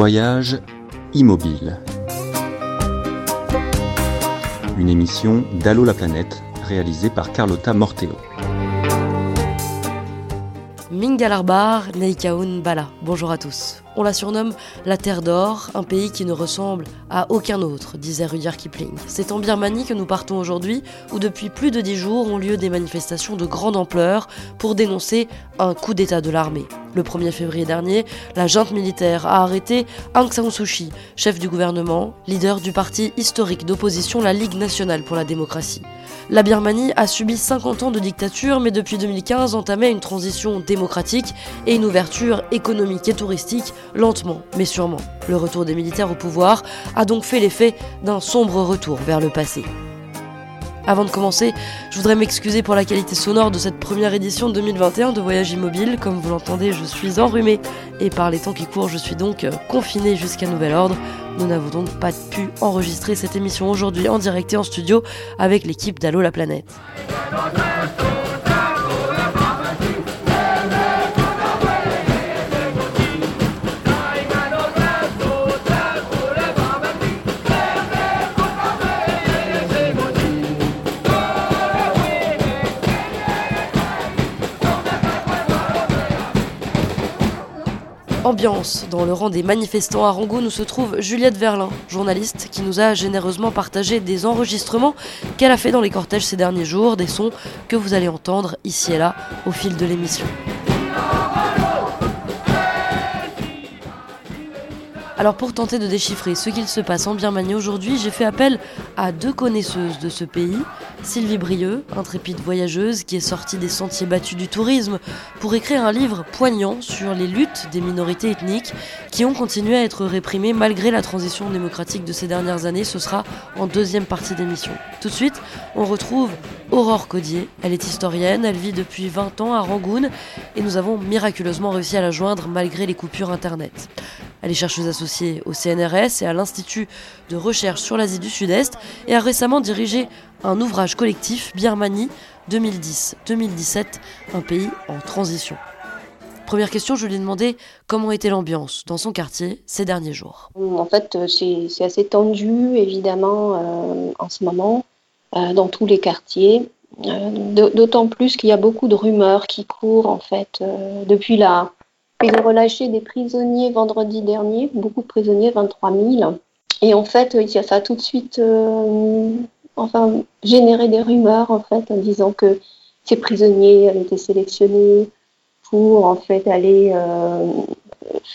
Voyage immobile. Une émission d'Allo la planète réalisée par Carlotta Morteo. Mingalarbar Neikaun Bala. Bonjour à tous. On la surnomme la Terre d'Or, un pays qui ne ressemble à aucun autre, disait Rudyard Kipling. C'est en Birmanie que nous partons aujourd'hui, où depuis plus de dix jours ont lieu des manifestations de grande ampleur pour dénoncer un coup d'État de l'armée. Le 1er février dernier, la junte militaire a arrêté Aung San Suu Kyi, chef du gouvernement, leader du parti historique d'opposition la Ligue nationale pour la démocratie. La Birmanie a subi 50 ans de dictature, mais depuis 2015 entamait une transition démocratique et une ouverture économique et touristique lentement mais sûrement. Le retour des militaires au pouvoir a donc fait l'effet d'un sombre retour vers le passé. Avant de commencer, je voudrais m'excuser pour la qualité sonore de cette première édition 2021 de Voyage Immobile. Comme vous l'entendez, je suis enrhumée et par les temps qui courent, je suis donc confinée jusqu'à nouvel ordre. Nous n'avons donc pas pu enregistrer cette émission aujourd'hui en direct et en studio avec l'équipe d'Allo la planète. Dans le rang des manifestants à Rangoon se trouve Juliette Verlin, journaliste qui nous a généreusement partagé des enregistrements qu'elle a fait dans les cortèges ces derniers jours, des sons que vous allez entendre ici et là au fil de l'émission. Alors pour tenter de déchiffrer ce qu'il se passe en Birmanie aujourd'hui, j'ai fait appel à deux connaisseuses de ce pays, Sylvie Brieux, intrépide voyageuse qui est sortie des sentiers battus du tourisme pour écrire un livre poignant sur les luttes des minorités ethniques qui ont continué à être réprimées malgré la transition démocratique de ces dernières années. Ce sera en deuxième partie d'émission. Tout de suite, on retrouve Aurore Codier. Elle est historienne, elle vit depuis 20 ans à Rangoon et nous avons miraculeusement réussi à la joindre malgré les coupures internet. Elle est chercheuse associée au CNRS et à l'Institut de recherche sur l'Asie du Sud-Est et a récemment dirigé un ouvrage collectif Birmanie 2010-2017, un pays en transition. Première question, je lui ai demandé comment était l'ambiance dans son quartier ces derniers jours. En fait, c'est assez tendu, évidemment, euh, en ce moment, euh, dans tous les quartiers. Euh, D'autant plus qu'il y a beaucoup de rumeurs qui courent, en fait, euh, depuis la, ils ont relâché des prisonniers vendredi dernier, beaucoup de prisonniers, 23 000. Et en fait, ça a tout de suite euh, enfin, généré des rumeurs en, fait, en disant que ces prisonniers avaient été sélectionnés pour en fait aller euh,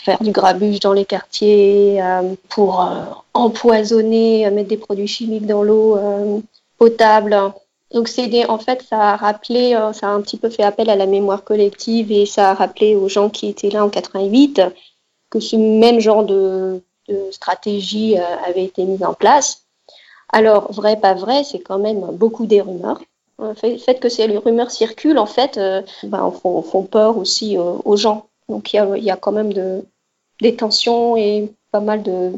faire du grabuge dans les quartiers, euh, pour euh, empoisonner, mettre des produits chimiques dans l'eau euh, potable. Donc c'est des, en fait ça a rappelé, euh, ça a un petit peu fait appel à la mémoire collective et ça a rappelé aux gens qui étaient là en 88 que ce même genre de, de stratégie euh, avait été mise en place. Alors vrai pas vrai, c'est quand même beaucoup des rumeurs. Le fait que ces rumeurs circulent en fait, euh, ben, font, font, peur aussi euh, aux gens. Donc il y a, y a, quand même de, des tensions et pas mal de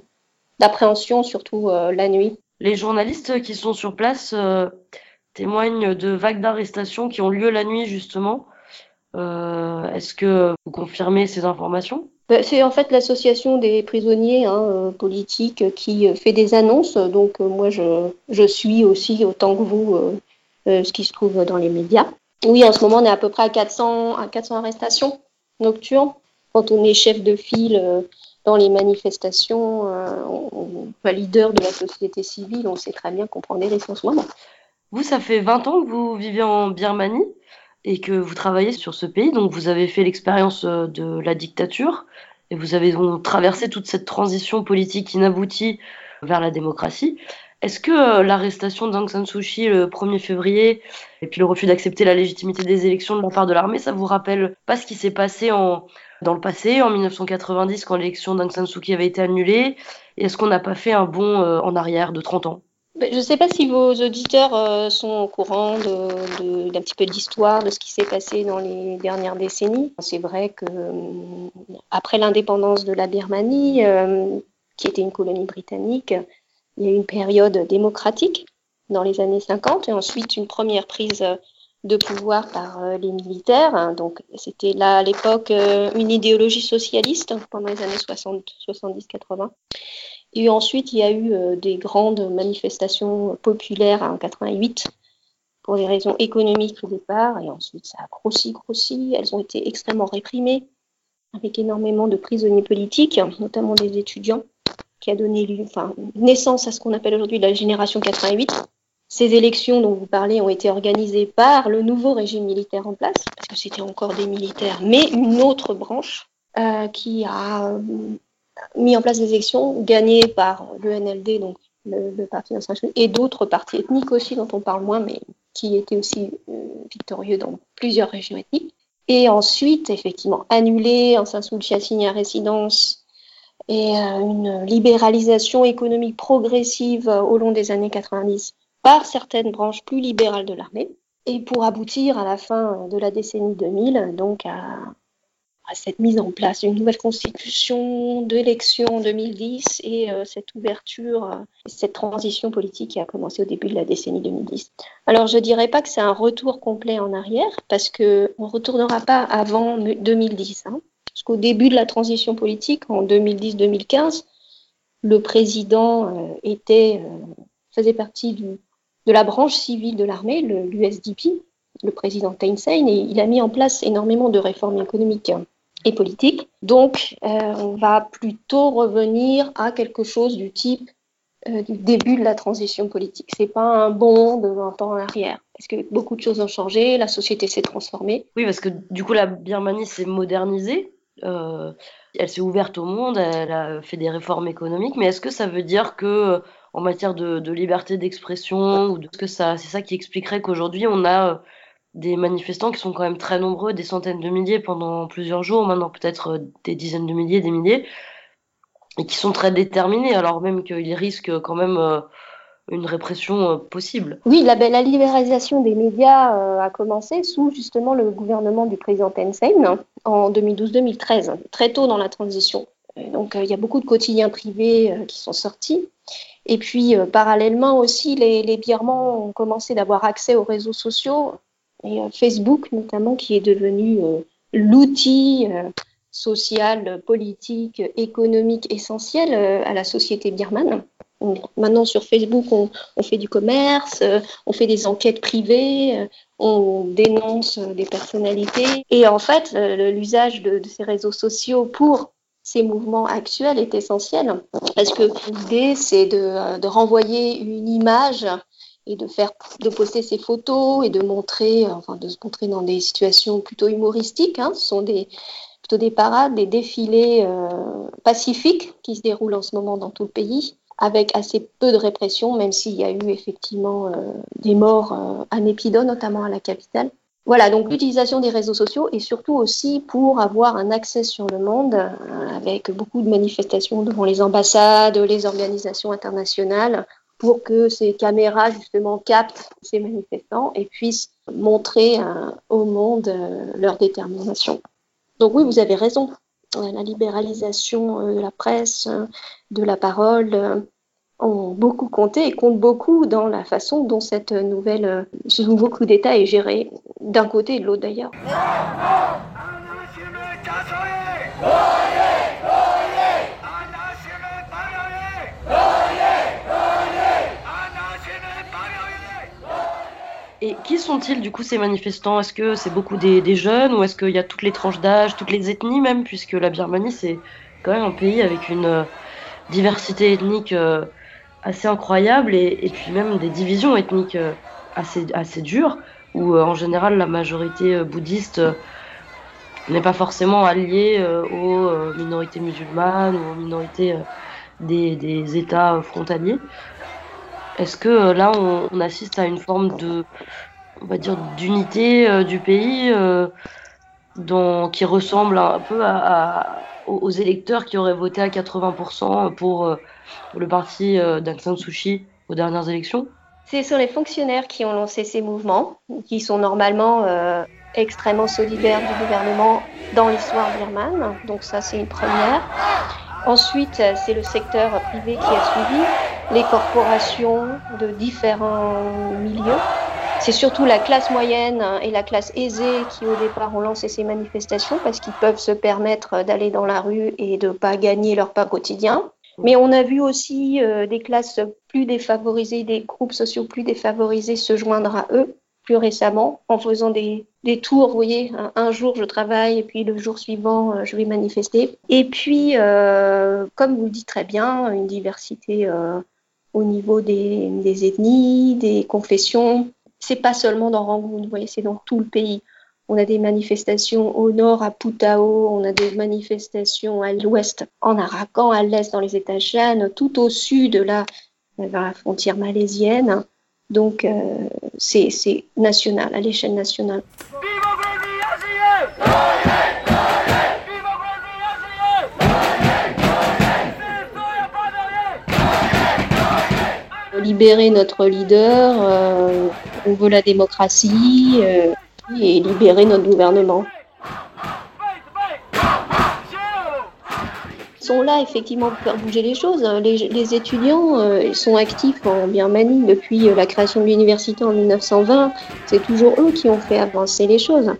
d'appréhension surtout euh, la nuit. Les journalistes qui sont sur place témoignent de vagues d'arrestations qui ont lieu la nuit justement. Euh, Est-ce que vous confirmez ces informations? C'est en fait l'association des prisonniers hein, politiques qui fait des annonces. Donc euh, moi je, suis aussi autant que vous euh, euh, ce qui se trouve dans les médias. Oui, en ce moment on est à peu près à 400, à 400 arrestations nocturnes. Quand on est chef de file dans les manifestations, on, on, leader de la société civile, on sait très bien qu'on prend des risques. Vous, ça fait 20 ans que vous vivez en Birmanie et que vous travaillez sur ce pays, donc vous avez fait l'expérience de la dictature et vous avez donc traversé toute cette transition politique inaboutie vers la démocratie. Est-ce que l'arrestation d'Aung San Suu Kyi le 1er février et puis le refus d'accepter la légitimité des élections de la part de l'armée, ça vous rappelle pas ce qui s'est passé en, dans le passé, en 1990, quand l'élection d'Aung San Suu Kyi avait été annulée est-ce qu'on n'a pas fait un bond en arrière de 30 ans? Je ne sais pas si vos auditeurs euh, sont au courant d'un petit peu d'histoire de ce qui s'est passé dans les dernières décennies. C'est vrai que euh, après l'indépendance de la Birmanie, euh, qui était une colonie britannique, il y a eu une période démocratique dans les années 50 et ensuite une première prise de pouvoir par euh, les militaires. Donc, c'était là à l'époque euh, une idéologie socialiste pendant les années 60, 70-80. Et ensuite, il y a eu euh, des grandes manifestations populaires en 88 pour des raisons économiques au départ. Et ensuite, ça a grossi, grossi. Elles ont été extrêmement réprimées avec énormément de prisonniers politiques, notamment des étudiants, qui a donné naissance à ce qu'on appelle aujourd'hui la génération 88 ces élections dont vous parlez ont été organisées par le nouveau régime militaire en place, parce que c'était encore des militaires, mais une autre branche euh, qui a euh, mis en place des élections gagnées par le NLD, donc le, Parti national, et d'autres partis ethniques aussi, dont on parle moins, mais qui étaient aussi euh, victorieux dans plusieurs régions ethniques. Et ensuite, effectivement, annuler en Saint-Soulchi à résidence et une libéralisation économique progressive au long des années 90 par certaines branches plus libérales de l'armée, et pour aboutir à la fin de la décennie 2000, donc à, cette mise en place d'une nouvelle constitution, d'élections en 2010 et euh, cette ouverture, euh, cette transition politique qui a commencé au début de la décennie 2010. Alors je ne dirais pas que c'est un retour complet en arrière, parce qu'on ne retournera pas avant 2010. Hein, parce qu'au début de la transition politique, en 2010-2015, le président euh, était, faisait partie du, de la branche civile de l'armée, l'USDP, le, président Thein et il a mis en place énormément de réformes économiques et politiques. Donc, euh, on va plutôt revenir à quelque chose du type euh, du début de la transition politique. C'est pas un bond de 20 ans en arrière, parce que beaucoup de choses ont changé, la société s'est transformée. Oui, parce que du coup, la Birmanie s'est modernisée. Euh, elle s'est ouverte au monde, elle a fait des réformes économiques, mais est-ce que ça veut dire que en matière de, liberté d'expression ou de ce que c'est ça qui expliquerait qu'aujourd'hui on a euh, des manifestants qui sont quand même très nombreux, des centaines de milliers pendant plusieurs jours, maintenant peut-être euh, des dizaines de milliers, des milliers, et qui sont très déterminés, alors même qu'ils risquent quand même euh, une répression possible. Oui, la, la, libéralisation des médias a commencé sous justement le gouvernement du président Tencent en 2012-2013, très tôt dans la transition. Donc il y a beaucoup de quotidiens privés qui sont sortis. Et puis, euh, parallèlement aussi, les, les Birmans ont commencé d'avoir accès aux réseaux sociaux, et euh, Facebook notamment, qui est devenu euh, l'outil social, politique, économique essentiel à la société birmane. Maintenant, sur Facebook, on, fait du commerce, on fait des enquêtes privées, on dénonce des personnalités. Et en fait, l'usage de, ces réseaux sociaux pour ces mouvements actuels est essentiel parce que l'idée c'est de, euh, de, renvoyer une image et de faire de poster ces photos et de montrer enfin de se montrer dans des situations plutôt humoristiques hein. ce sont plutôt des parades des défilés euh, pacifiques qui se déroulent en ce moment dans tout le pays avec assez peu de répression même s'il y a eu effectivement euh, des morts euh, à Népido notamment à la capitale voilà, donc l'utilisation des réseaux sociaux et surtout aussi pour avoir un accès sur le monde euh, avec beaucoup de manifestations devant les ambassades, les organisations internationales pour que ces caméras justement captent ces manifestants et puissent montrer euh, au monde euh, leur détermination. Donc oui, vous avez raison. La libéralisation de la presse, de la parole, ont beaucoup compté et comptent beaucoup dans la façon dont cette nouvelle, ce nouveau coup d'État est géré, d'un côté et de l'autre d'ailleurs. Et qui sont-ils du coup ces manifestants? Est-ce que c'est beaucoup des, jeunes ou est-ce qu'il y a toutes les tranches d'âge, toutes les ethnies même, puisque la Birmanie c'est quand même un pays avec une euh, diversité ethnique euh, assez incroyable et, puis même des divisions ethniques euh, assez, assez dures, où euh, en général la majorité euh, bouddhiste n'est pas forcément alliée aux minorités musulmanes ou aux minorités des, des États frontaliers. Est-ce que là on, assiste à une forme de, on va dire, d'unité du pays dont, qui ressemble un peu à, aux électeurs qui auraient voté à 80% pour le parti euh, d'Aung San aux dernières élections Ce sont les fonctionnaires qui ont lancé ces mouvements, qui sont normalement euh, extrêmement solidaires du gouvernement dans l'histoire birmane. Donc ça, c'est une première. Ensuite, c'est le secteur privé qui a suivi, les corporations de différents milieux c'est surtout la classe moyenne et la classe aisée qui au départ ont lancé ces manifestations parce qu'ils peuvent se permettre d'aller dans la rue et de pas gagner leur pain quotidien. Mais on a vu aussi euh, des classes plus défavorisées, des groupes sociaux plus défavorisés se joindre à eux plus récemment en faisant des, des tours. Vous voyez, un, jour je travaille et puis le jour suivant euh, je vais manifester. Et puis, euh, comme vous le dites très bien, une diversité au niveau des, des, ethnies, des confessions. C'est pas seulement dans Rangoon, vous voyez, c'est dans tout le pays. On a des manifestations au nord à Putao, on a des manifestations à l'ouest en Arakan, à l'est dans les États Shan, tout au sud là, vers la frontière malaisienne. Donc euh, c'est national, à l'échelle nationale. libérer notre leader, euh, on veut la démocratie euh, et libérer notre gouvernement. sont là effectivement pour faire bouger les choses. Les, étudiants euh, sont actifs en Birmanie depuis euh, la création de l'université en 1920. C'est toujours eux qui ont fait avancer les choses.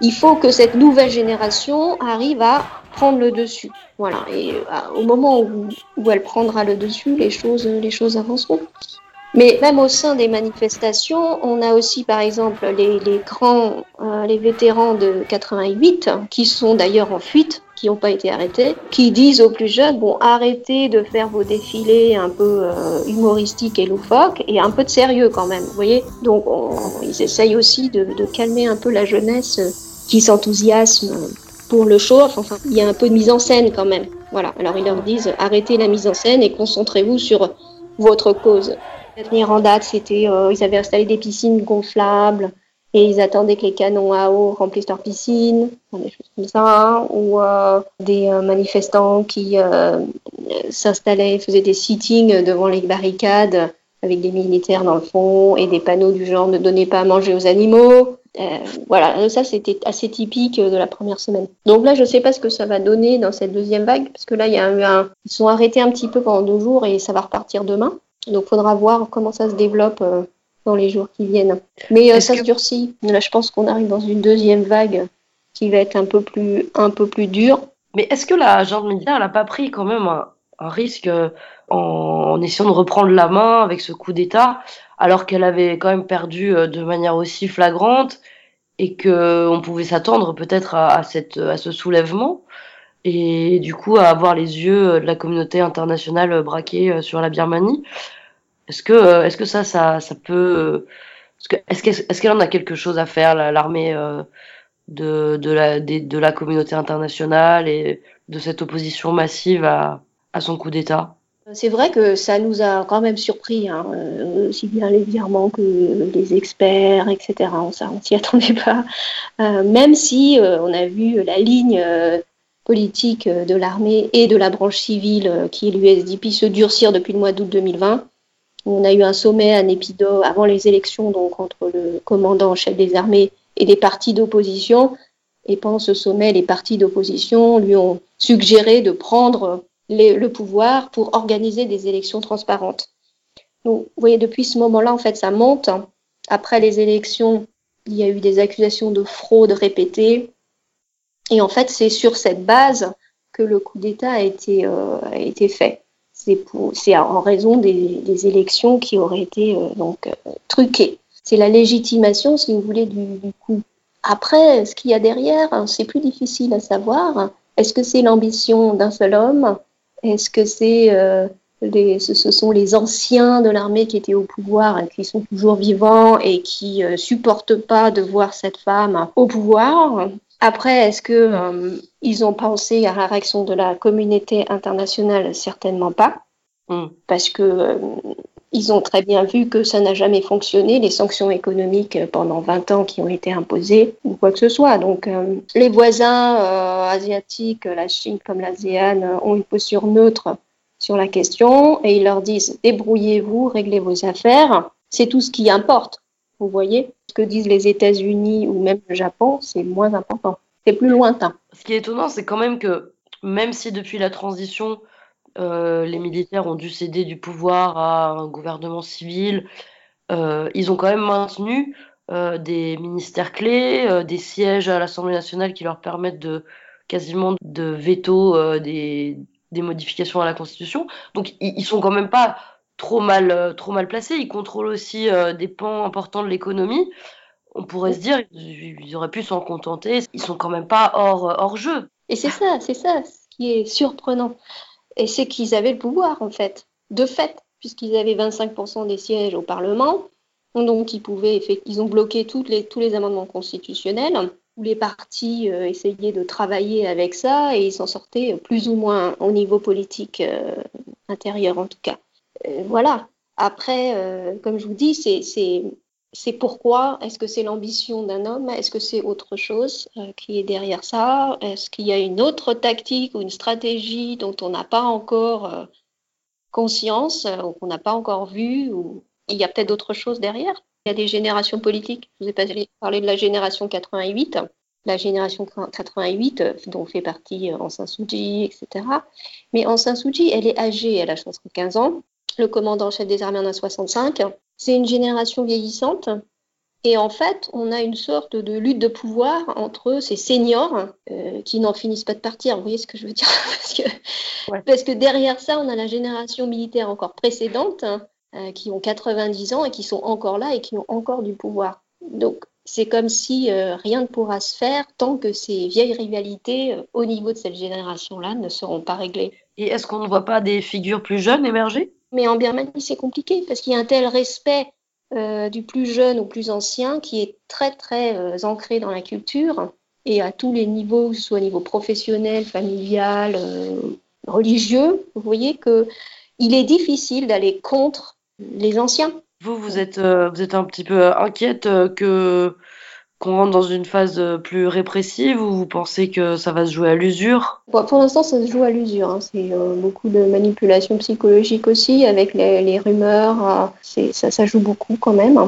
Il faut que cette nouvelle génération arrive à prendre le dessus. Voilà. Et euh, au moment où, où, elle prendra le dessus, les choses, les choses avanceront. Mais même au sein des manifestations, on a aussi par exemple les, les grands, euh, les vétérans de 88, qui sont d'ailleurs en fuite, qui n'ont pas été arrêtés, qui disent aux plus jeunes, bon, arrêtez de faire vos défilés un peu euh, humoristiques et loufoques, et un peu de sérieux quand même, vous voyez Donc on, ils essayent aussi de, de, calmer un peu la jeunesse qui s'enthousiasme pour le show. Enfin, il y a un peu de mise en scène quand même. Voilà, alors ils leur disent, arrêtez la mise en scène et concentrez-vous sur votre cause venir en date, c'était, euh, ils avaient installé des piscines gonflables et ils attendaient que les canons à eau remplissent leurs piscines, des choses comme ça, ou euh, des euh, manifestants qui s'installaient, faisaient des sittings devant les barricades avec des militaires dans le fond et des panneaux du genre ne donnez pas à manger aux animaux. voilà, ça c'était assez typique de la première semaine. Donc là, je ne sais pas ce que ça va donner dans cette deuxième vague, parce que là, il y ils sont arrêtés un petit peu pendant deux jours et ça va repartir demain. Donc, faudra voir comment ça se développe euh, dans les jours qui viennent. Mais euh, ça se durcit. Là, je pense qu'on arrive dans une deuxième vague qui va être un peu plus, un peu plus dure. Mais est-ce que la junte militaire n'a pas pris quand même un, risque euh, en, essayant de reprendre la main avec ce coup d'État, alors qu'elle avait quand même perdu de manière aussi flagrante et qu'on pouvait s'attendre peut-être à, à, cette, à ce soulèvement et du coup à avoir les yeux de la communauté internationale braqués sur la Birmanie? Est-ce que, euh, est-ce que ça, ça, peut, est-ce qu'elle en a quelque chose à faire, l'armée euh, de, la, communauté internationale et de cette opposition massive à, son coup d'État? C'est vrai que ça nous a quand même surpris, hein, euh, aussi bien les virements que les experts, etc. On, ne s'y attendait pas. même si on a vu la ligne politique de l'armée et de la branche civile qui est l'USDP se durcir depuis le mois d'août 2020. On a eu un sommet à Népido avant les élections, donc entre le commandant en chef des armées et les partis d'opposition. Et pendant ce sommet, les partis d'opposition lui ont suggéré de prendre le pouvoir pour organiser des élections transparentes. Donc, vous voyez, depuis ce moment-là, en fait, ça monte. Après les élections, il y a eu des accusations de fraude répétées. Et en fait, c'est sur cette base que le coup d'État a été, euh, a été fait c'est en raison des, élections qui auraient été euh, donc euh, truquées. C'est la légitimation, si vous voulez, du, coup. Après, ce qu'il y a derrière, hein, c'est plus difficile à savoir. Est-ce que c'est l'ambition d'un seul homme? Est-ce que c'est euh, ce, sont les anciens de l'armée qui étaient au pouvoir et qui sont toujours vivants et qui supportent pas de voir cette femme au pouvoir? Après, est-ce que euh, ils ont pensé à la réaction de la communauté internationale? Certainement pas, mm. parce que euh, ils ont très bien vu que ça n'a jamais fonctionné, les sanctions économiques pendant 20 ans qui ont été imposées ou quoi que ce soit. Donc, euh, les voisins asiatiques, la Chine comme l'ASEAN, ont une posture neutre sur la question et ils leur disent débrouillez-vous, réglez vos affaires, c'est tout ce qui importe. Vous voyez Ce que disent les États-Unis ou même le Japon, c'est moins important. C'est plus lointain. Ce qui est étonnant, c'est quand même que même si depuis la transition, euh, les militaires ont dû céder du pouvoir à un gouvernement civil ils ont quand même maintenu des ministères clés, des sièges à l'Assemblée nationale qui leur permettent de quasiment de veto des, des modifications à la Constitution. Donc ils, sont quand même pas trop mal, trop mal placés. Ils contrôlent aussi des pans importants de l'économie on pourrait se dire, ils auraient pu s'en contenter. Ils sont quand même pas hors, hors jeu. Et c'est ça, c'est ça ce qui est surprenant. Et c'est qu'ils avaient le pouvoir, en fait, de fait, puisqu'ils avaient 25% des sièges au Parlement. Donc, ils pouvaient, ils ont bloqué toutes les, tous les amendements constitutionnels. Tous les partis euh, essayaient de travailler avec ça et ils s'en sortaient plus ou moins au niveau politique euh, intérieur, en tout cas. Euh, voilà. Après, comme je vous dis, c'est pourquoi? Est-ce que c'est l'ambition d'un homme? Est-ce que c'est autre chose euh, qui est derrière ça? Est-ce qu'il y a une autre tactique ou une stratégie dont on n'a pas encore euh, conscience euh, ou qu'on n'a pas encore vu ou il y a peut-être d'autres choses derrière? Il y a des générations politiques. Je vous ai parlé de la génération 88. La génération 88, dont fait partie Aung San Suu etc. Mais Aung San Suu elle est âgée, elle a 75 ans. Le commandant chef des armées en a 65. C'est une génération vieillissante. Et en fait, on a une sorte de lutte de pouvoir entre ces seniors euh, qui n'en finissent pas de partir. Vous voyez ce que je veux dire? Parce que, parce que, derrière ça, on a la génération militaire encore précédente hein, euh, qui ont 90 ans et qui sont encore là et qui ont encore du pouvoir. Donc, c'est comme si euh, rien ne pourra se faire tant que ces vieilles rivalités au niveau de cette génération-là ne seront pas réglées. Et est-ce qu'on ne voit pas des figures plus jeunes émerger? Mais en Birmanie, c'est compliqué parce qu'il y a un tel respect euh, du plus jeune au plus ancien qui est très, très euh, ancré dans la culture et à tous les niveaux, que ce soit au niveau professionnel, familial, euh, religieux. Vous voyez qu'il est difficile d'aller contre les anciens. Vous, vous êtes, vous êtes un petit peu inquiète que qu'on rentre dans une phase euh, plus répressive ou vous pensez que ça va se jouer à l'usure? Pour l'instant, ça se joue à l'usure. Hein. C'est euh, beaucoup de manipulation psychologique aussi avec les, rumeurs. Euh, ça, joue beaucoup quand même.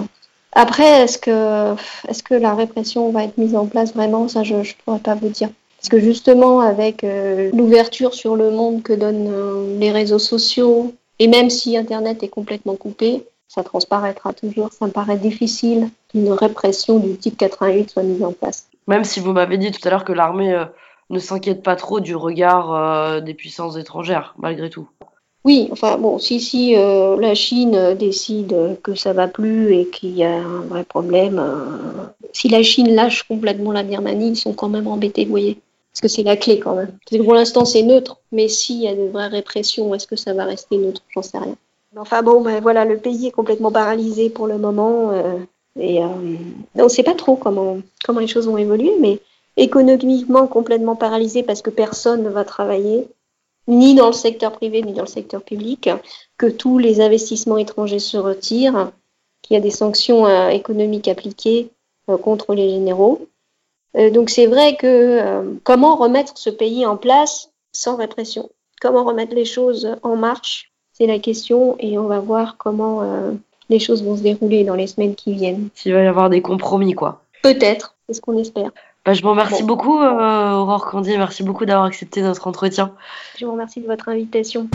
Après, est-ce que, est que la répression va être mise en place vraiment? Ça, je ne pourrais pas vous dire. Parce que justement, avec l'ouverture sur le monde que donnent les réseaux sociaux, et même si Internet est complètement coupé, ça transparaîtra toujours. Ça me paraît difficile qu'une répression du type 88 soit mise en place. Même si vous m'avez dit tout à l'heure que l'armée euh, ne s'inquiète pas trop du regard euh, des puissances étrangères, malgré tout. Oui, enfin bon, si, si euh, la Chine décide que ça va plus et qu'il y a un vrai problème, si la Chine lâche complètement la Birmanie, ils sont quand même embêtés, vous voyez. Parce que c'est la clé quand même. Pour l'instant, c'est neutre, mais s'il y a de vraies répressions, est-ce que ça va rester neutre? J'en sais rien. Enfin bon, ben voilà, le pays est complètement paralysé pour le moment. Euh, et euh, on ne sait pas trop comment, comment les choses vont évoluer, mais économiquement complètement paralysé parce que personne ne va travailler, ni dans le secteur privé, ni dans le secteur public, que tous les investissements étrangers se retirent, qu'il y a des sanctions euh, économiques appliquées contre les généraux. donc c'est vrai que comment remettre ce pays en place sans répression? Comment remettre les choses en marche? C'est la question et on va voir comment euh, les choses vont se dérouler dans les semaines qui viennent. S'il va y avoir des compromis, quoi. Peut-être, c'est ce qu'on espère. Bah, je vous remercie beaucoup, euh, Aurore Candy. Merci beaucoup d'avoir accepté notre entretien. Je vous remercie de votre invitation.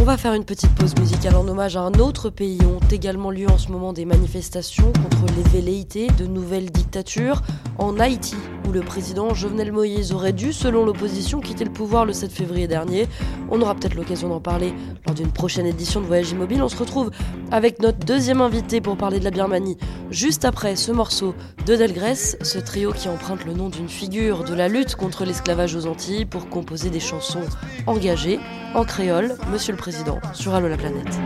On va faire une petite pause musicale en hommage à un autre pays où ont également lieu en ce moment des manifestations contre les velléités de nouvelles dictatures en Haïti, où le président Jovenel Moïse aurait dû, selon l'opposition, quitter le pouvoir le 7 février dernier. On aura peut-être l'occasion d'en parler lors d'une prochaine édition de Voyage Immobile. On se retrouve avec notre deuxième invité pour parler de la Birmanie, juste après ce morceau de Delgrès, ce trio qui emprunte le nom d'une figure de la lutte contre l'esclavage aux Antilles pour composer des chansons engagées en créole, Monsieur le Président, sur Allo la planète.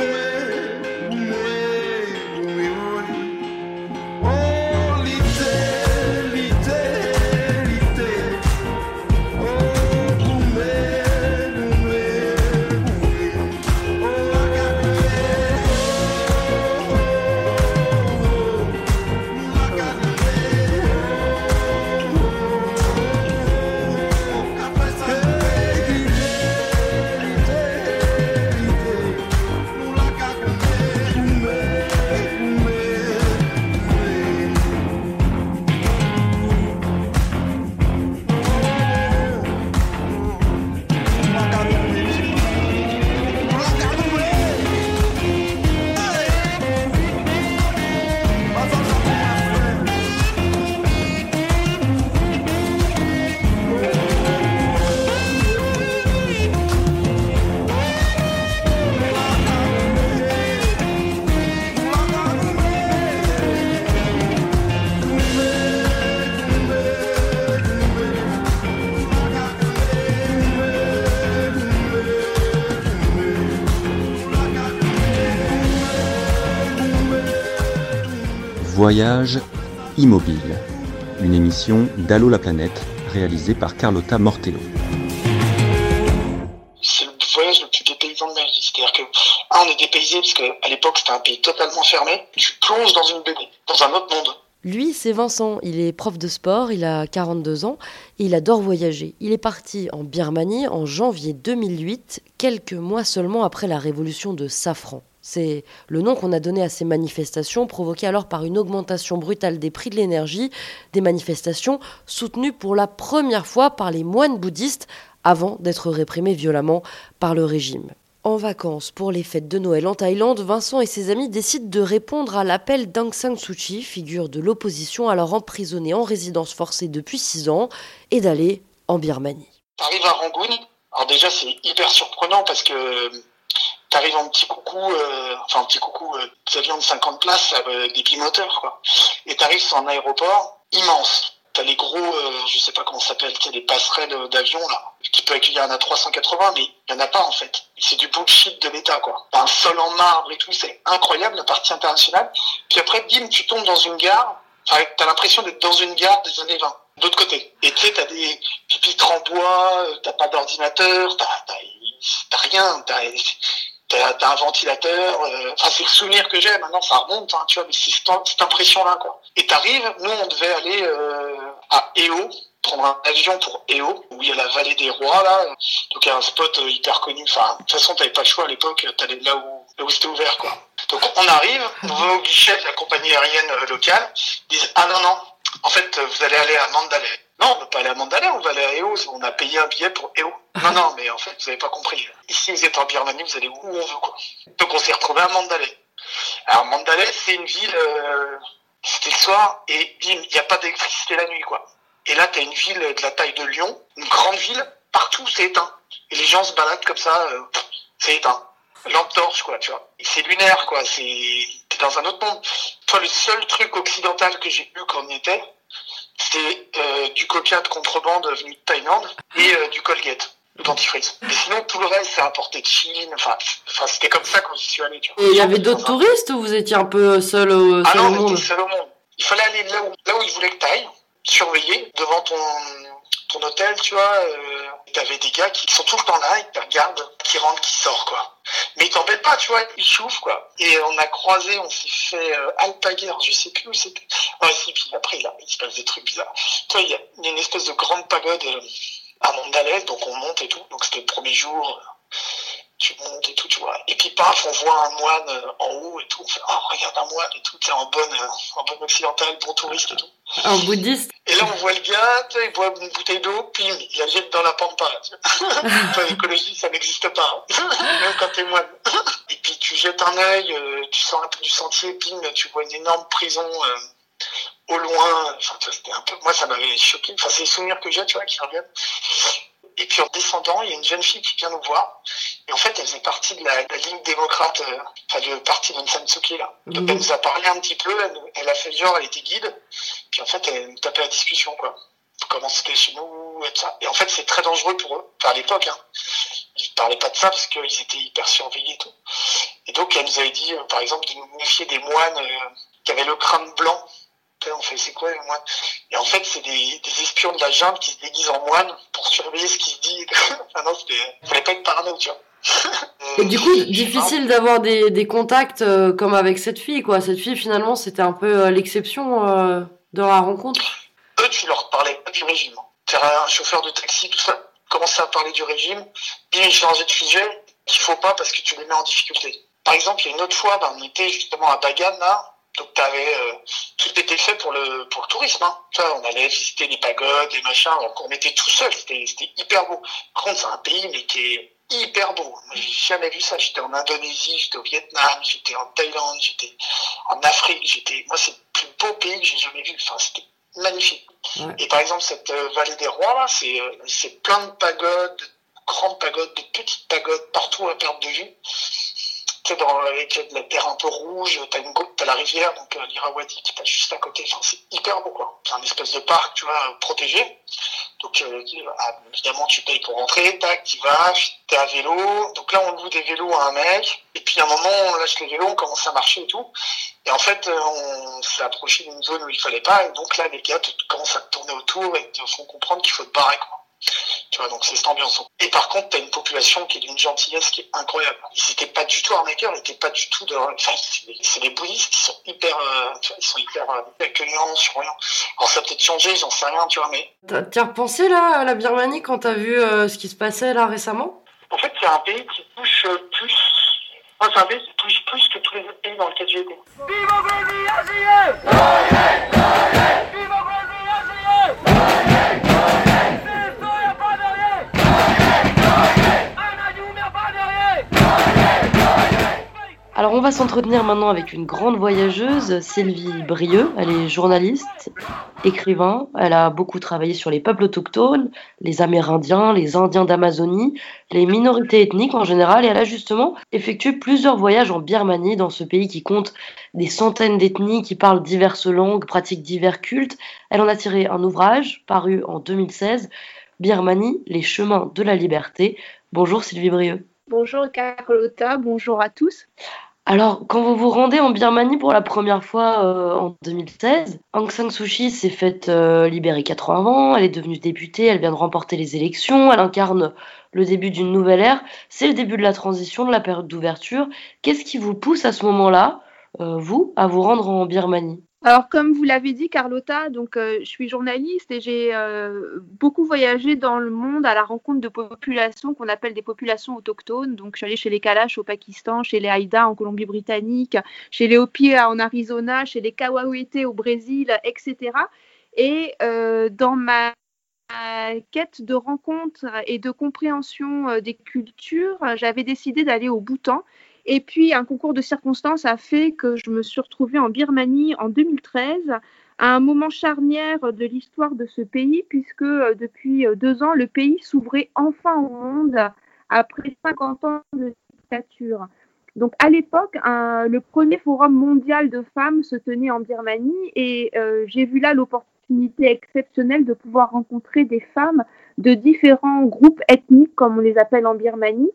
away. Voyage immobile, une émission d'Allo la planète réalisée par Carlotta Mortello. C'est le voyage le plus dépaysant de ma vie. C'est-à-dire que, un, on est dépaysé parce qu'à l'époque c'était un pays totalement fermé. Tu plonges dans une BD, dans un autre monde. Lui, c'est Vincent. Il est prof de sport, il a 42 ans et il adore voyager. Il est parti en Birmanie en janvier 2008, quelques mois seulement après la révolution de Safran. C'est le nom qu'on a donné à ces manifestations, provoquées alors par une augmentation brutale des prix de l'énergie, des manifestations soutenues pour la première fois par les moines bouddhistes avant d'être réprimées violemment par le régime. En vacances pour les fêtes de Noël en Thaïlande, Vincent et ses amis décident de répondre à l'appel d'Aung San Suu Kyi, figure de l'opposition alors emprisonnée en résidence forcée depuis six ans, et d'aller en Birmanie. T'arrives à Rangoon, alors déjà c'est hyper surprenant parce que t'arrives en petit coucou, euh, enfin en petit coucou, euh, avions de 50 places avec des bimoteurs quoi, et t'arrives sur un aéroport immense. T'as les gros, euh, je sais pas comment ça s'appelle, les passerelles d'avion là, qui peut accueillir un A380, mais il y en a pas en fait. C'est du bullshit de l'État quoi. Un sol en marbre et tout, c'est incroyable la partie internationale. Puis après, bim, tu tombes dans une gare. Enfin, t'as l'impression d'être dans une gare des années 20, d'autre côté. Et tu sais, t'as des pupitres en bois, t'as pas d'ordinateur, t'as rien, t'as t'as un ventilateur. Euh, enfin, c'est le souvenir que j'ai. Maintenant, ça remonte, hein, tu vois, mais c'est cette impression-là, quoi. Et t'arrives, nous, on devait aller euh, à Eo, prendre un avion pour Eo, où il y a la vallée des rois, là. Donc, il y a un spot euh, hyper connu. Enfin, de toute façon, t'avais pas le choix à l'époque. T'allais là où, là où c'était ouvert, quoi. Donc, on arrive, on va au guichet de la compagnie aérienne locale. Ils disent, ah non, non, en fait, vous allez aller à Mandalay. Non, on ne peut pas aller à Mandalay, on va aller à EO. On a payé un billet pour EO. Non, non, mais en fait, vous n'avez pas compris. Ici, vous êtes en Birmanie, vous allez où on veut, quoi. Donc, on s'est retrouvé à Mandalay. Alors, Mandalay, c'est une ville, euh, c'était le soir, et bim, il n'y a pas d'électricité la nuit, quoi. Et là, tu as une ville de la taille de Lyon, une grande ville, partout, c'est éteint. Et les gens se baladent comme ça, euh, c'est éteint. Lampe torche, quoi, tu vois. C'est lunaire, quoi. C'est, dans un autre monde. Toi, le seul truc occidental que j'ai eu quand on y était, c'est euh, du coca de contrebande venu de Thaïlande et euh, du Colgate le dentifrice. Mais sinon, tout le reste, c'est importé de Chine. Enfin, c'était comme ça quand j'y suis allé. Et il y avait d'autres touristes ou vous étiez un peu seul au, ah non, au monde on était seul au monde. Il fallait aller là où, là où ils voulaient que tu ailles, surveiller devant ton, ton hôtel, tu vois. Euh, T'avais des gars qui sont tout le temps là, ils te regardent, qui rentrent, qui sortent, quoi. T'embêtent pas, tu vois, ils chauffent, quoi. Et on a croisé, on s'est fait euh, Alpaguer, je sais plus où c'était. Ouais, si, puis après, il se passe des trucs bizarres. Tu vois, il y, a une espèce de grande pagode euh, à Mandalay, donc on monte et tout. Donc c'était le premier jour. Tu montes et tout, tu vois. Et puis paf, on voit un moine euh, en haut et tout. On fait, oh, regarde un moine et tout, c'est en bonne, euh, en bonne occidentale, bon touriste et tout. Un bouddhiste Et là, on voit le gars, tu sais, il boit une bouteille d'eau, puis il la jette dans la pampa. L'écologie, ça n'existe pas, hein. même quand t'es moine. et puis tu jettes un œil, euh, tu sors un peu du sentier, bim, tu vois une énorme prison euh, au loin. Enfin, c'était un peu, moi, ça m'avait choqué. Enfin, c'est les souvenirs que j'ai, tu vois, qui reviennent. Et puis en descendant, il y a une jeune fille qui vient nous voir. Et en fait, elle faisait partie de la, la ligne démocrate, euh, enfin du parti d'Aung San Suu Kyi, là. Donc Mhm. elle nous a parlé un petit peu, elle, elle a fait genre, elle était guide. Puis en fait, elle nous tapait la discussion, quoi. Comment c'était chez nous, et tout ça. Et en fait, c'est très dangereux pour eux, enfin à l'époque, hein. Ils parlaient pas de ça parce qu'ils étaient hyper surveillés et tout. Et donc, elle nous avait dit, euh, par exemple, de nous méfier des moines euh, qui avaient le crâne blanc. On fait, c'est quoi les moines Et en fait, c'est des, des espions de la jungle qui se déguisent en moines pour surveiller ce qui se dit. enfin non, c'était, fallait pas être parano, tu vois. Et du coup, difficile d'avoir des, des contacts euh, comme avec cette fille, quoi. Cette fille, finalement, c'était un peu euh, l'exception euh, dans la rencontre. eux, tu leur parlais pas du régime. Un chauffeur de taxi, tout ça, commencer à parler du régime, puis changer de sujet, qu'il faut pas parce que tu les mets en difficulté. Par exemple, il y a une autre fois, ben, on était justement à Bagan, là, donc t'avais, euh, tout était fait pour le, pour le tourisme, hein. Tu vois, on allait visiter les pagodes, les machins, donc on était tout seul, c'était, c'était hyper beau. Par contre, c'est un pays, mais qui est hyper beau. Moi, J'ai jamais vu ça. J'étais en Indonésie, j'étais au Vietnam, j'étais en Thaïlande, j'étais en Afrique, j'étais, moi, c'est le plus beau pays que j'ai jamais vu. Enfin, c'était magnifique. Ouais. Et par exemple, cette euh, vallée des rois, là, c'est, euh, c'est plein de pagodes, de grandes pagodes, de petites pagodes partout à perte de vue. Tu sais, dans, avec de la terre un peu rouge, t'as une t'as la rivière, donc euh, qui passe juste à côté. Enfin, c'est hyper beau, quoi. C'est un espèce de parc, tu vois, protégé. Donc, euh, ah, évidemment, tu payes pour rentrer, tac, tu vas, t'es à vélo. Donc là, on loue des vélos à un mec. Et puis, à un moment, on lâche les vélos, on commence à marcher et tout. Et en fait, on s'est approché d'une zone où il fallait pas, et donc là, les gars commencent à tourner autour et te font comprendre qu'il faut te barrer, quoi. Tu vois, donc c'est cette ambiance. Et par contre, t'as une population qui est d'une gentillesse qui est incroyable. Ils étaient pas du tout arnaqueurs, ils étaient pas du tout de. Enfin, c'est des bouddhistes qui sont hyper, euh, tu vois, ils sont hyper euh, accueillants, souriants. Alors ça a peut-être changé, j'en sais rien, tu vois, mais. T'as repensé là à la Birmanie quand t'as vu euh, ce qui se passait là récemment? En fait, c'est un pays qui touche plus. Moi, c'est un pays qui touche plus que tous les autres pays dans lesquels j'ai été. Alors on va s'entretenir maintenant avec une grande voyageuse, Sylvie Brieux. Elle est journaliste, écrivain. Elle a beaucoup travaillé sur les peuples autochtones, les Amérindiens, les Indiens d'Amazonie, les minorités ethniques en général. Et elle a justement effectué plusieurs voyages en Birmanie, dans ce pays qui compte des centaines d'ethnies, qui parlent diverses langues, pratiquent divers cultes. Elle en a tiré un ouvrage paru en 2016, Birmanie, les chemins de la liberté. Bonjour Sylvie Brieux. Bonjour Carlotta, bonjour à tous. Alors, quand vous vous rendez en Birmanie pour la première fois euh, en 2016, Aung San Suu Kyi s'est faite euh, libérer quatre ans. Avant, elle est devenue députée, elle vient de remporter les élections, elle incarne le début d'une nouvelle ère, c'est le début de la transition, de la période d'ouverture. Qu'est-ce qui vous pousse à ce moment-là, euh, vous, à vous rendre en Birmanie? Alors, comme vous l'avez dit, Carlotta, donc, euh, je suis journaliste et j'ai euh, beaucoup voyagé dans le monde à la rencontre de populations qu'on appelle des populations autochtones. Donc, je suis allée chez les Kalash au Pakistan, chez les Haïda en Colombie-Britannique, chez les Hopi en Arizona, chez les Kawawete au Brésil, etc. Et euh, dans ma quête de rencontre et de compréhension des cultures, j'avais décidé d'aller au Bhoutan et puis, un concours de circonstances a fait que je me suis retrouvée en Birmanie en 2013, à un moment charnière de l'histoire de ce pays, puisque euh, depuis euh, deux ans, le pays s'ouvrait enfin au monde après 50 ans de dictature. Donc, à l'époque, le premier forum mondial de femmes se tenait en Birmanie et euh, j'ai vu là l'opportunité exceptionnelle de pouvoir rencontrer des femmes de différents groupes ethniques, comme on les appelle en Birmanie,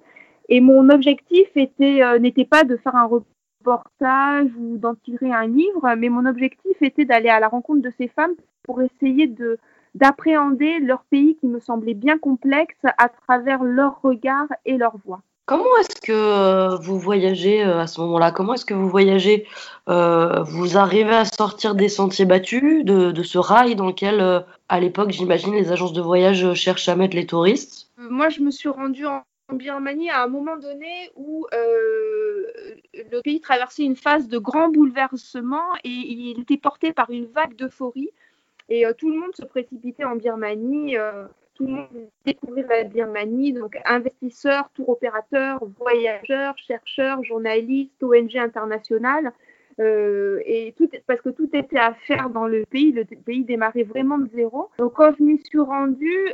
et mon objectif était euh, n'était pas de faire un reportage ou d'en tirer un livre, mais mon objectif était d'aller à la rencontre de ces femmes pour essayer de d'appréhender leur pays qui me semblait bien complexe à travers leur regard et leur voix. Comment est-ce que euh, vous voyagez euh, à ce moment-là? Comment est-ce que vous voyagez? Vous arrivez à sortir des sentiers battus, de, de ce rail dans lequel, à l'époque, j'imagine, les agences de voyage cherchent à mettre les touristes? Moi, je me suis rendue en en Birmanie à un moment donné où euh, le pays traversait une phase de grand bouleversement et il était porté par une vague d'euphorie. Et euh, tout le monde se précipitait en Birmanie, euh, tout le monde découvrait la Birmanie, donc investisseurs, tour opérateurs, voyageurs, chercheurs, journalistes, ONG internationales. Euh, et tout, parce que tout était à faire dans le pays, le pays démarrait vraiment de zéro. Donc quand je m'y suis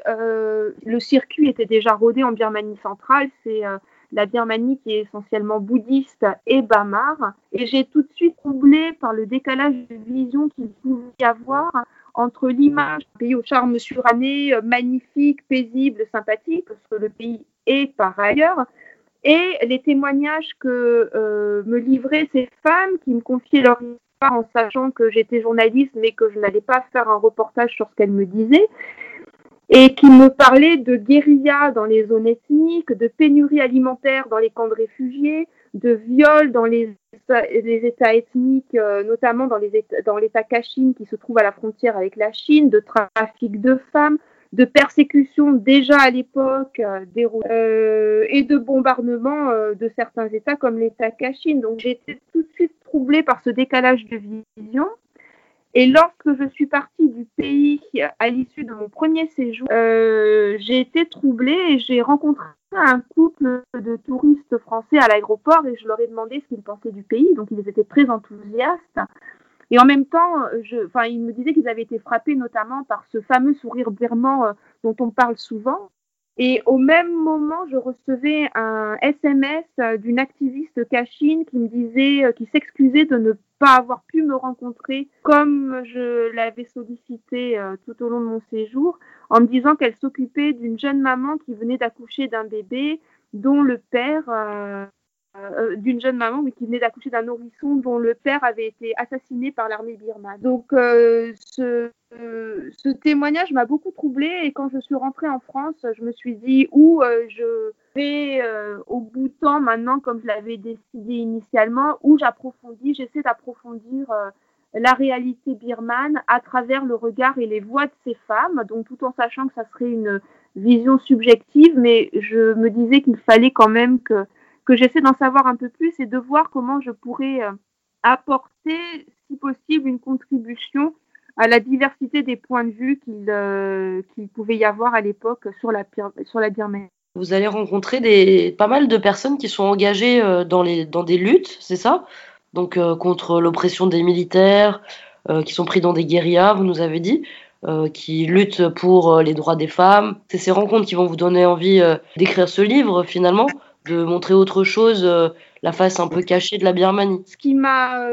euh, le circuit était déjà rodé en Birmanie centrale, c'est euh, la Birmanie qui est essentiellement bouddhiste et bamar, et j'ai tout de suite troublé par le décalage de vision qu'il pouvait y avoir entre l'image d'un pays au charme suranné, magnifique, paisible, sympathique, parce que le pays est par ailleurs, et les témoignages que euh, me livraient ces femmes qui me confiaient leur histoire en sachant que j'étais journaliste mais que je n'allais pas faire un reportage sur ce qu'elles me disaient. Et qui me parlaient de guérilla dans les zones ethniques, de pénurie alimentaire dans les camps de réfugiés, de viols dans les, les États ethniques, euh, notamment dans l'État Kachin qui se trouve à la frontière avec la Chine, de trafic de femmes, de persécutions déjà à l'époque euh, euh, et de bombardements euh, de certains États comme l'État Kachin. Donc j'ai été tout de suite troublée par ce décalage de vision. Et lorsque je suis partie du pays à l'issue de mon premier séjour, j'ai été troublée et j'ai rencontré un couple de touristes français à l'aéroport et je leur ai demandé ce qu'ils pensaient du pays. Donc ils étaient très enthousiastes. Et en même temps, je, enfin, ils me disaient qu'ils avaient été frappés notamment par ce fameux sourire birman euh, dont on parle souvent. Et au même moment, je recevais un SMS euh, d'une activiste cachine qui me disait, euh, qui s'excusait de ne pas avoir pu me rencontrer comme je l'avais sollicité tout au long de mon séjour, en me disant qu'elle s'occupait d'une jeune maman qui venait d'accoucher d'un bébé dont le père euh, d'une jeune maman qui venait d'accoucher d'un nourrisson dont le père avait été assassiné par l'armée birmane. Donc euh, ce, ce, témoignage m'a beaucoup troublée et quand je suis rentrée en France, je me suis dit où je vais au bout de temps maintenant comme je l'avais décidé initialement, où j'approfondis, j'essaie d'approfondir la réalité birmane à travers le regard et les voix de ces femmes, donc tout en sachant que ça serait une vision subjective, mais je me disais qu'il fallait quand même que, que j'essaie d'en savoir un peu plus et de voir comment je pourrais euh, apporter, si possible, une contribution à la diversité des points de vue qu'il euh, pouvait y avoir à l'époque sur la, Birmanie. Vous allez rencontrer pas mal de personnes qui sont engagées euh, dans, des luttes, c'est ça? Donc contre l'oppression des militaires, qui sont pris dans des guérillas, vous nous avez dit. Qui luttent pour les droits des femmes. C'est ces rencontres qui vont vous donner envie d'écrire ce livre finalement, de montrer autre chose, la face un peu cachée de la Birmanie. Ce qui m'a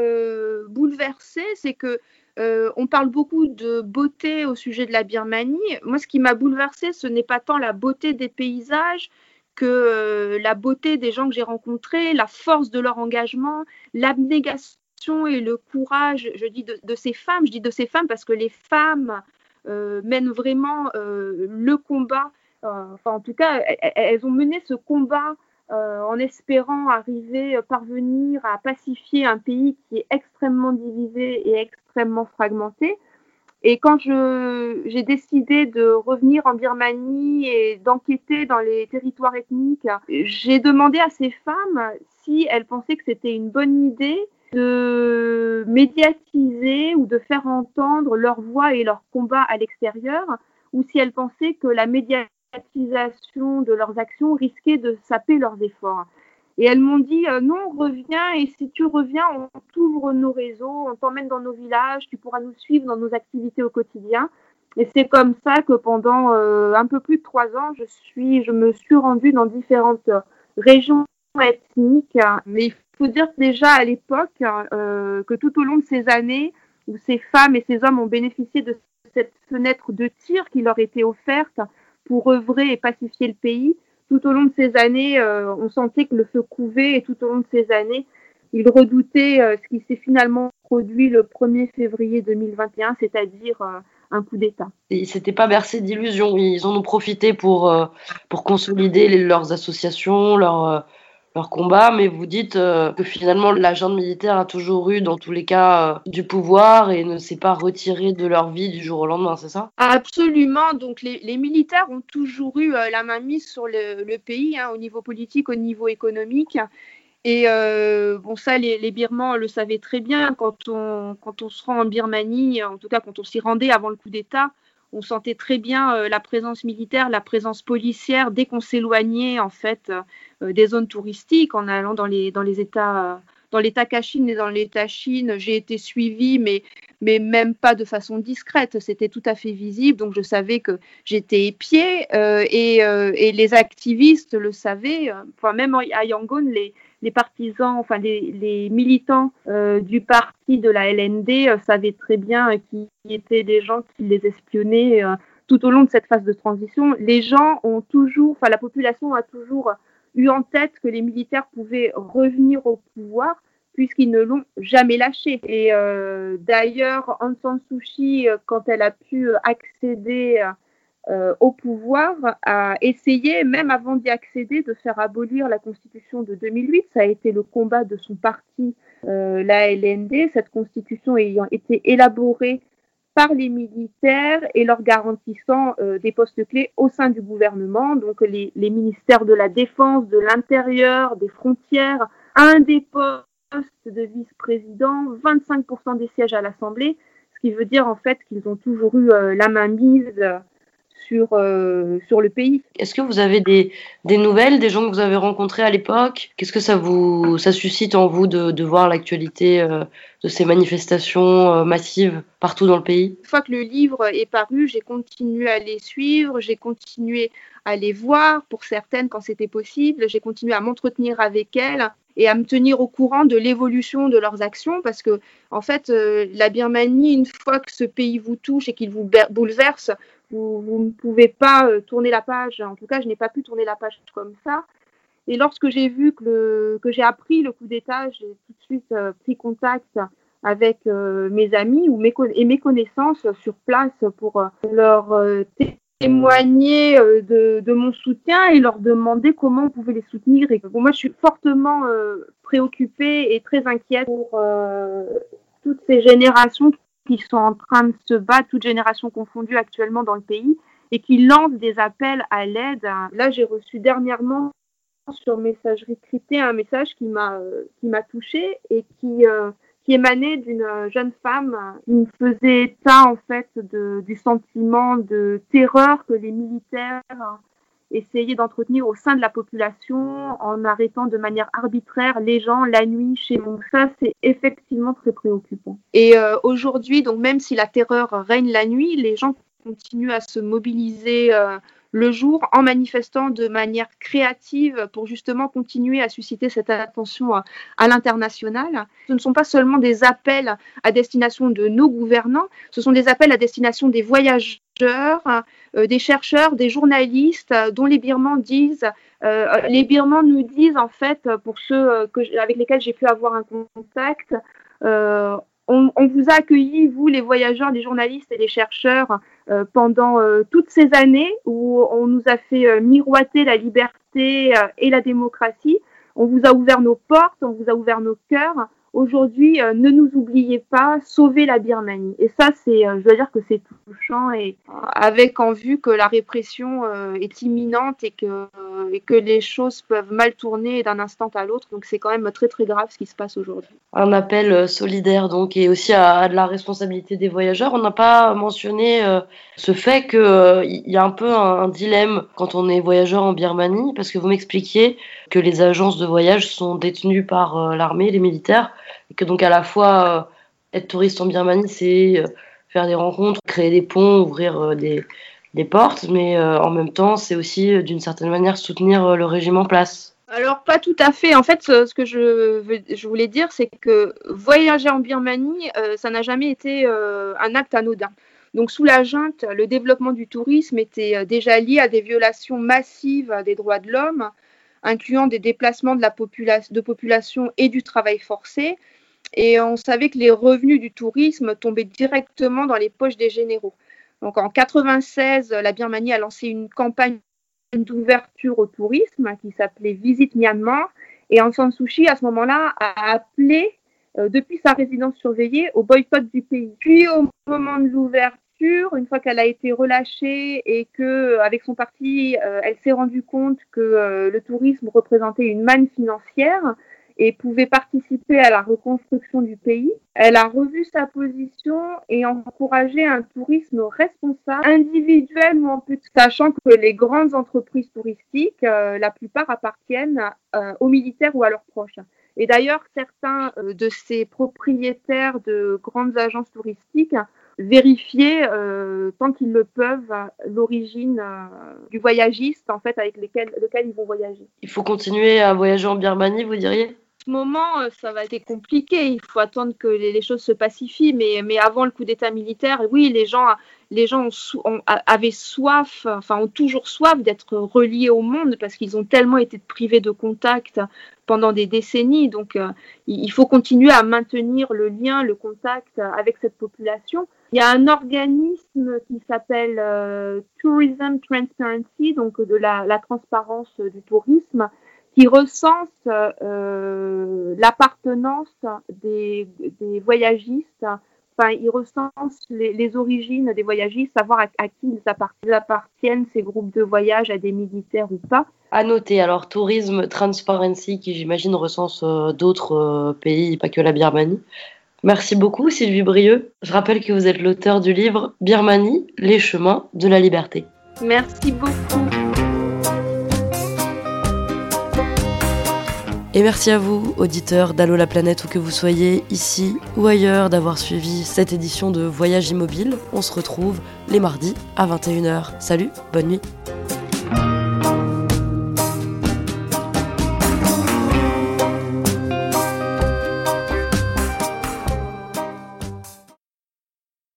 bouleversée, c'est que on parle beaucoup de beauté au sujet de la Birmanie. Moi, ce qui m'a bouleversée, ce n'est pas tant la beauté des paysages que la beauté des gens que j'ai rencontrés, la force de leur engagement, l'abnégation et le courage, je dis de, de, ces femmes, je dis de ces femmes parce que les femmes euh, mènent vraiment euh, le combat. Euh, enfin, en tout cas, elles, ont mené ce combat en espérant arriver, parvenir à pacifier un pays qui est extrêmement divisé et extrêmement fragmenté. Et quand j'ai décidé de revenir en Birmanie et d'enquêter dans les territoires ethniques, j'ai demandé à ces femmes si elles pensaient que c'était une bonne idée de médiatiser ou de faire entendre leur voix et leur combat à l'extérieur, ou si elles pensaient que la de leurs actions risquait de saper leurs efforts. Et elles m'ont dit euh, non, reviens, et si tu reviens, on t'ouvre nos réseaux, on t'emmène dans nos villages, tu pourras nous suivre dans nos activités au quotidien. Et c'est comme ça que pendant euh, un peu plus de trois ans, je, suis, je me suis rendue dans différentes régions ethniques. Mais faut dire déjà à l'époque euh, que tout au long de ces années où ces femmes et ces hommes ont bénéficié de cette fenêtre de tir qui leur était offerte pour œuvrer et pacifier le pays, tout au long de ces années, euh, on sentait que le feu couvait et tout au long de ces années, ils redoutaient euh, ce qui s'est finalement produit le 1er février 2021, c'est-à-dire un coup d'État. Ils s'étaient pas bercés d'illusions, ils en ont profité pour, pour consolider leurs associations, leurs leur combat, mais vous dites euh, que finalement l'agent militaire a toujours eu dans tous les cas euh, du pouvoir et ne s'est pas retiré de leur vie du jour au lendemain, c'est ça? Absolument, donc les, militaires ont toujours eu euh, la main mise sur le, pays, hein, au niveau politique, au niveau économique. Et bon, ça, les, les, Birmans le savaient très bien. Quand on, quand on se rend en Birmanie, en tout cas quand on s'y rendait avant le coup d'État on sentait très bien euh, la présence militaire, la présence policière dès qu'on s'éloignait en fait euh, des zones touristiques en allant dans les dans les États dans l'État Kachin et dans l'État Chine, j'ai été suivie, mais, mais même pas de façon discrète. C'était tout à fait visible, donc je savais que j'étais épiée euh, et, et, les activistes le savaient. Enfin, même à Yangon, les, les partisans, enfin les, militants euh, du parti de la LND euh, savaient très bien qui étaient des gens qui les espionnaient euh, tout au long de cette phase de transition. Les gens ont toujours, enfin la population a toujours eu en tête que les militaires pouvaient revenir au pouvoir puisqu'ils ne l'ont jamais lâché. Et d'ailleurs, Aung San Suu Kyi, quand elle a pu accéder euh, au pouvoir a essayé, même avant d'y accéder, de faire abolir la constitution de 2008. Ça a été le combat de son parti, euh, la LND, cette constitution ayant été élaborée par les militaires et leur garantissant euh, des postes clés au sein du gouvernement, donc les, les ministères de la Défense, de l'Intérieur, des frontières, un des postes de vice-président, 25% des sièges à l'Assemblée, ce qui veut dire en fait qu'ils ont toujours eu la main mise sur, euh, sur le pays. Est-ce que vous avez des, des, nouvelles des gens que vous avez rencontrés à l'époque? Qu'est-ce que ça vous ça suscite en vous de, de voir l'actualité euh, de ces manifestations euh, massives partout dans le pays? Une fois que le livre est paru, j'ai continué à les suivre, j'ai continué à les voir. Pour certaines quand c'était possible, j'ai continué à m'entretenir avec elles et à me tenir au courant de l'évolution de leurs actions parce que en fait la Birmanie une fois que ce pays vous touche et qu'il vous bouleverse vous, ne pouvez pas euh, tourner la page. En tout cas, je n'ai pas pu tourner la page comme ça. Et lorsque j'ai vu que, j'ai appris le coup d'État, j'ai tout de suite pris contact avec mes amis ou mes, et mes connaissances sur place pour leur témoigner euh, de, mon soutien et leur demander comment on pouvait les soutenir. Et moi, je suis fortement euh, préoccupée et très inquiète pour euh, toutes ces générations qui sont en train de se battre, toutes générations confondues actuellement dans le pays, et qui lancent des appels à l'aide. Là, j'ai reçu dernièrement sur messagerie cryptée un message qui m'a qui m'a touchée et qui qui émanait d'une jeune femme qui me faisait état en fait de, du sentiment de terreur que les militaires essayaient d'entretenir au sein de la population en arrêtant de manière arbitraire les gens la nuit chez nous. Ça, c'est effectivement très préoccupant. Et euh, aujourd'hui, donc même si la terreur règne la nuit, les gens continuent à se mobiliser. Euh, le jour en manifestant de manière créative pour justement continuer à susciter cette attention à, l'international. Ce ne sont pas seulement des appels à destination de nos gouvernants, ce sont des appels à destination des voyageurs, euh, des chercheurs, des journalistes dont les Birmans disent, euh, les Birmans nous disent en fait, pour ceux euh, avec lesquels j'ai pu avoir un contact, on, vous a accueillis, vous, les voyageurs, les journalistes et les chercheurs, euh, pendant euh, toutes ces années où on nous a fait euh, miroiter la liberté et la démocratie. On vous a ouvert nos portes, on vous a ouvert nos cœurs aujourd'hui, euh, ne nous oubliez pas, sauvez la Birmanie. Et ça, c'est, euh, je dois dire que c'est touchant et avec en vue que la répression euh, est imminente et que, et que les choses peuvent mal tourner d'un instant à l'autre. Donc c'est quand même très très grave ce qui se passe aujourd'hui. Un appel solidaire donc et aussi à, de la responsabilité des voyageurs. On n'a pas mentionné ce fait qu'il y a un peu un, dilemme quand on est voyageur en Birmanie parce que vous m'expliquiez que les agences de voyage sont détenues par l'armée, les militaires et que donc à la fois euh, être touriste en Birmanie, c'est euh, faire des rencontres, créer des ponts, ouvrir euh, des, des portes, mais en même temps, c'est aussi d'une certaine manière soutenir le régime en place. Alors, pas tout à fait. En fait, ce que je, je voulais dire, c'est que voyager en Birmanie, ça n'a jamais été un acte anodin. Donc, sous la junte, le développement du tourisme était déjà lié à des violations massives des droits de l'homme, incluant des déplacements de la population et du travail forcé, et on savait que les revenus du tourisme tombaient directement dans les poches des généraux. Donc en 96, la Birmanie a lancé une campagne d'ouverture au tourisme qui s'appelait Visite Myanmar. Et Aung San Suu Kyi, à ce moment-là, a appelé, euh, depuis sa résidence surveillée, au boycott du pays. Puis au moment de l'ouverture, une fois qu'elle a été relâchée et que, avec son parti, euh, elle s'est rendue compte que euh, le tourisme représentait une manne financière, et pouvait participer à la reconstruction du pays. Elle a revu sa position et encouragé un tourisme responsable, individuel ou en plus, sachant que les grandes entreprises touristiques, euh, la plupart appartiennent euh, aux militaires ou à leurs proches. Et d'ailleurs, certains euh, de ces propriétaires de grandes agences touristiques vérifier tant qu'ils le peuvent l'origine du voyagiste en fait avec lequel ils vont voyager. Il faut continuer à voyager en Birmanie, vous diriez? Ce moment, euh, ça va être compliqué. Il faut attendre que les, choses se pacifient. Mais, mais avant le coup d'État militaire, oui, les gens, les gens ont, avaient soif, enfin ont toujours soif d'être reliés au monde parce qu'ils ont tellement été privés de contact pendant des décennies. Donc, euh, il faut continuer à maintenir le lien, le contact avec cette population. Il y a un organisme qui s'appelle euh, Tourism Transparency, donc de la, la transparence du tourisme, qui recense euh, l'appartenance des, des, voyagistes. Enfin, il recense les, les, origines des voyagistes, savoir à, qui ils appartiennent, ces groupes de voyage, à des militaires ou pas. À noter, alors Tourisme Transparency, qui j'imagine recense euh, d'autres euh, pays, pas que la Birmanie. Merci beaucoup Sylvie Brieux. Je rappelle que vous êtes l'auteur du livre Birmanie, les chemins de la liberté. Merci beaucoup. Et merci à vous, auditeurs d'Allo la planète, où que vous soyez, ici ou ailleurs, d'avoir suivi cette édition de Voyage Immobile. On se retrouve les mardis à 21h. Salut, bonne nuit.